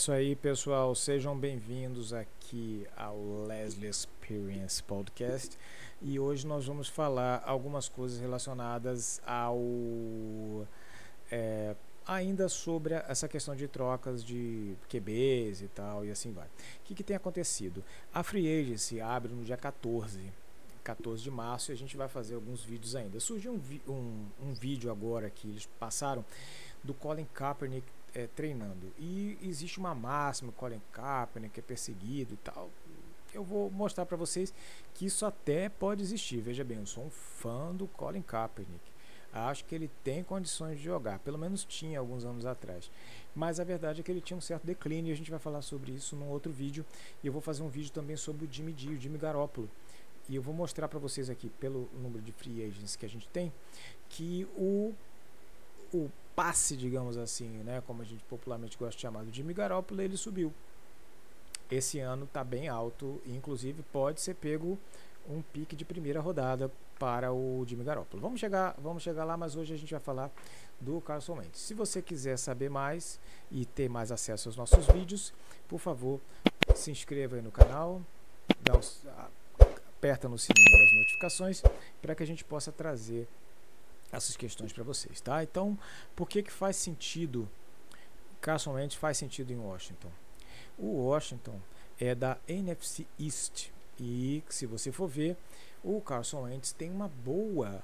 isso aí, pessoal. Sejam bem-vindos aqui ao Leslie Experience Podcast. E hoje nós vamos falar algumas coisas relacionadas ao. É, ainda sobre essa questão de trocas de QBs e tal, e assim vai. O que, que tem acontecido? A Free Agency abre no dia 14. 14 de março e a gente vai fazer alguns vídeos ainda. Surgiu um, um, um vídeo agora que eles passaram do Colin Kaepernick é, treinando. E existe uma máxima, Colin Kaepernick é perseguido e tal. Eu vou mostrar para vocês que isso até pode existir. Veja bem, eu sou um fã do Colin Kaepernick. Acho que ele tem condições de jogar, pelo menos tinha alguns anos atrás. Mas a verdade é que ele tinha um certo declínio e a gente vai falar sobre isso num outro vídeo. E eu vou fazer um vídeo também sobre o Jimmy G, o Jimmy Garoppolo. E eu vou mostrar para vocês aqui, pelo número de free agents que a gente tem, que o, o passe, digamos assim, né, como a gente popularmente gosta de chamar, do Jimmy Garoppolo, ele subiu. Esse ano está bem alto, inclusive pode ser pego um pique de primeira rodada para o Jimmy Garoppolo. Vamos chegar, vamos chegar lá, mas hoje a gente vai falar do Carson Wentz. Se você quiser saber mais e ter mais acesso aos nossos vídeos, por favor, se inscreva aí no canal, dá aperta no sininho das notificações para que a gente possa trazer essas questões para vocês, tá? Então, por que que faz sentido Wentz faz sentido em Washington? O Washington é da NFC East e se você for ver, o Carson Wentz tem uma boa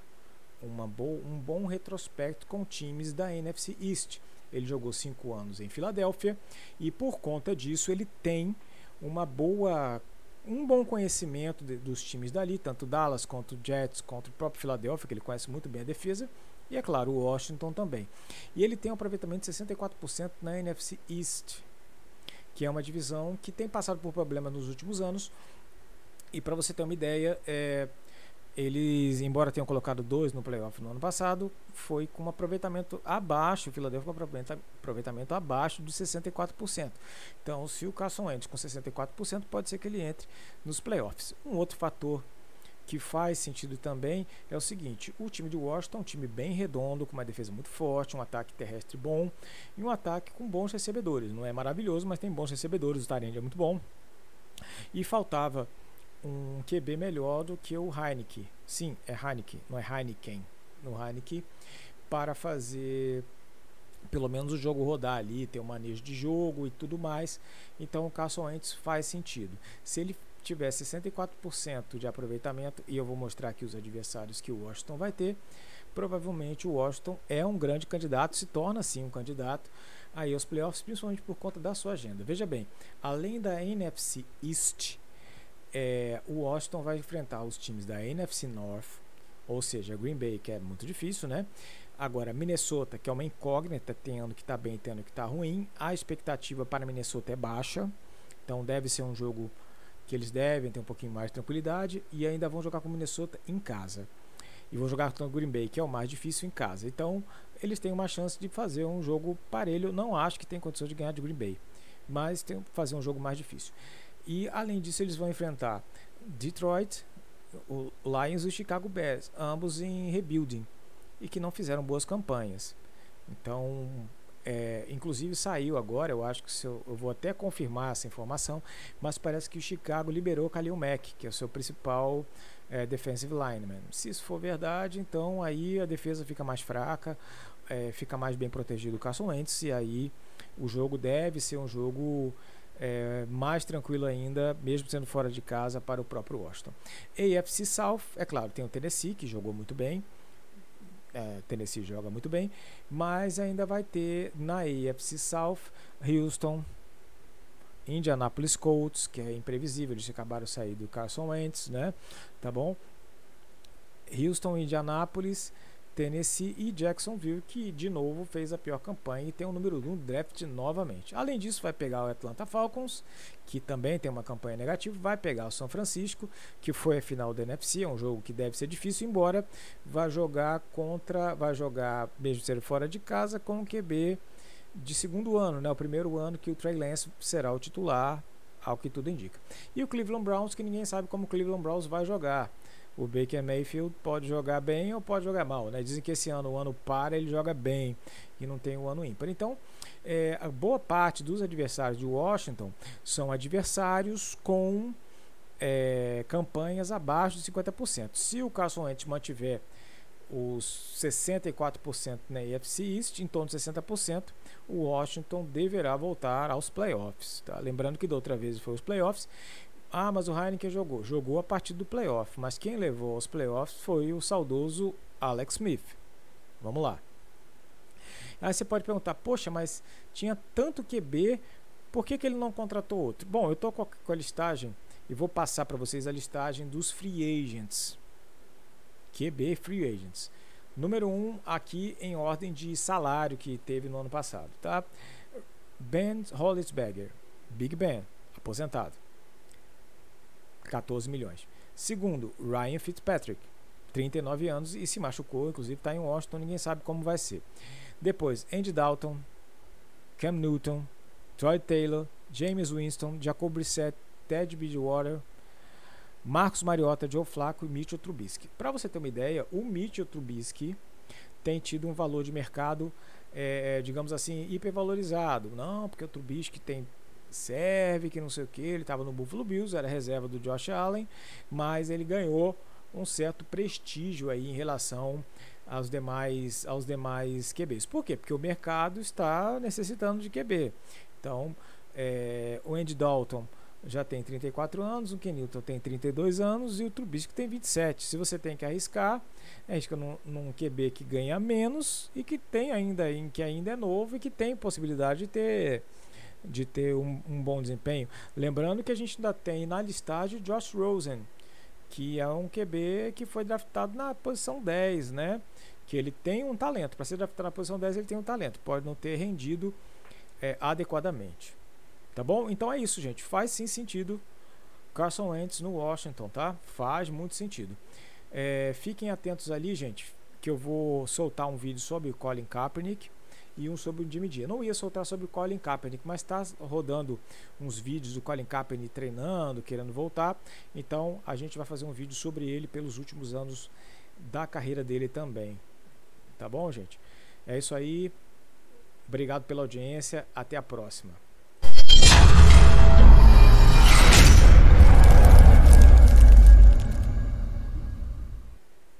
uma boa, um bom retrospecto com times da NFC East. Ele jogou cinco anos em Filadélfia e por conta disso ele tem uma boa um bom conhecimento de, dos times dali, tanto Dallas quanto Jets, quanto o próprio Philadelphia, que ele conhece muito bem a defesa, e é claro, o Washington também. E ele tem um aproveitamento de 64% na NFC East, que é uma divisão que tem passado por problemas nos últimos anos. E para você ter uma ideia, é, eles, embora tenham colocado dois no playoff no ano passado, foi com um aproveitamento abaixo, o Philadelphia com um aproveitamento abaixo de 64%. Então, se o Carson Wentz com 64%, pode ser que ele entre nos playoffs. Um outro fator que faz sentido também é o seguinte: o time de Washington é um time bem redondo, com uma defesa muito forte, um ataque terrestre bom e um ataque com bons recebedores. Não é maravilhoso, mas tem bons recebedores, o Tyrande é muito bom. E faltava um QB melhor do que o Heineken. Sim, é Heineken, não é Heineken. No Heineken, para fazer pelo menos o jogo rodar ali, ter um manejo de jogo e tudo mais. Então o Carson Wentz faz sentido. Se ele tiver 64% de aproveitamento, e eu vou mostrar aqui os adversários que o Washington vai ter, provavelmente o Washington é um grande candidato, se torna sim um candidato aí aos playoffs, principalmente por conta da sua agenda. Veja bem, além da NFC East, é, o Washington vai enfrentar os times da NFC North, ou seja, Green Bay, que é muito difícil, né? Agora, Minnesota, que é uma incógnita, tendo que está bem, tendo que está ruim. A expectativa para Minnesota é baixa, então deve ser um jogo que eles devem ter um pouquinho mais de tranquilidade e ainda vão jogar com Minnesota em casa. E vão jogar com o Green Bay, que é o mais difícil em casa. Então, eles têm uma chance de fazer um jogo parelho. Não acho que tem condição de ganhar de Green Bay, mas tem fazer um jogo mais difícil. E além disso, eles vão enfrentar Detroit, o Lions e o Chicago Bears, ambos em rebuilding e que não fizeram boas campanhas. Então, é, inclusive saiu agora, eu acho que eu, eu, vou até confirmar essa informação, mas parece que o Chicago liberou Khalil Mack, que é o seu principal é, defensive lineman. Se isso for verdade, então aí a defesa fica mais fraca, é, fica mais bem protegido o Carson Wentz e aí o jogo deve ser um jogo é, mais tranquilo ainda, mesmo sendo fora de casa, para o próprio Washington. AFC South, é claro, tem o Tennessee, que jogou muito bem. É, Tennessee joga muito bem, mas ainda vai ter na AFC South Houston, Indianapolis Colts, que é imprevisível, eles acabaram de sair do Carson Wentz, né? Tá bom? Houston, Indianapolis, Tennessee e Jacksonville, que de novo fez a pior campanha e tem o número 1 um draft novamente. Além disso, vai pegar o Atlanta Falcons, que também tem uma campanha negativa, vai pegar o São Francisco, que foi a final da NFC, é um jogo que deve ser difícil, embora vai jogar contra, vai jogar, mesmo ser fora de casa, com o QB de segundo ano, né? O primeiro ano que o Trey Lance será o titular, ao que tudo indica. E o Cleveland Browns, que ninguém sabe como o Cleveland Browns vai jogar o Baker Mayfield pode jogar bem ou pode jogar mal. Né? Dizem que esse ano, o ano para, ele joga bem e não tem o ano ímpar. Então, é, a boa parte dos adversários de Washington são adversários com é, campanhas abaixo de 50%. Se o Carson Wentz mantiver os 64% na AFC East, em torno de 60%, o Washington deverá voltar aos playoffs. Tá? Lembrando que da outra vez foi os playoffs. Ah, mas o Heineken jogou. Jogou a partir do playoff, mas quem levou aos playoffs foi o saudoso Alex Smith. Vamos lá. Aí você pode perguntar, poxa, mas tinha tanto QB, por que, que ele não contratou outro? Bom, eu estou com, com a listagem e vou passar para vocês a listagem dos free agents. QB free agents. Número 1 um, aqui em ordem de salário que teve no ano passado, tá? Ben Hollisberger, Big Ben, aposentado. 14 milhões. Segundo, Ryan Fitzpatrick, 39 anos e se machucou, inclusive está em Washington, ninguém sabe como vai ser. Depois, Andy Dalton, Cam Newton, Troy Taylor, James Winston, Jacob Brissett, Ted Bridgewater, Marcos Mariota, Joe Flacco e Mitchell Trubisky. Para você ter uma ideia, o Mitchell Trubisky tem tido um valor de mercado, é, digamos assim, hipervalorizado. Não, porque o Trubisky tem serve, que não sei o que, ele estava no Buffalo Bills, era reserva do Josh Allen, mas ele ganhou um certo prestígio aí em relação aos demais, aos demais QBs. Por quê? Porque o mercado está necessitando de QB. Então, é, o Andy Dalton já tem 34 anos, o Kenilton tem 32 anos e o Trubisky tem 27. Se você tem que arriscar, arrisca num, num QB que ganha menos e que tem ainda, que ainda é novo e que tem possibilidade de ter de ter um, um bom desempenho. Lembrando que a gente ainda tem na listagem Josh Rosen, que é um QB que foi draftado na posição 10, né? Que ele tem um talento. Para ser draftado na posição 10, ele tem um talento. Pode não ter rendido é, adequadamente. Tá bom? Então é isso, gente. Faz sim sentido Carson Wentz no Washington, tá? Faz muito sentido. É, fiquem atentos ali, gente, que eu vou soltar um vídeo sobre Colin Kaepernick e um sobre o Jimmy G. Eu não ia soltar sobre o Colin Kaepernick, mas está rodando uns vídeos do Colin Kaepernick treinando, querendo voltar. Então a gente vai fazer um vídeo sobre ele pelos últimos anos da carreira dele também. Tá bom, gente? É isso aí. Obrigado pela audiência. Até a próxima.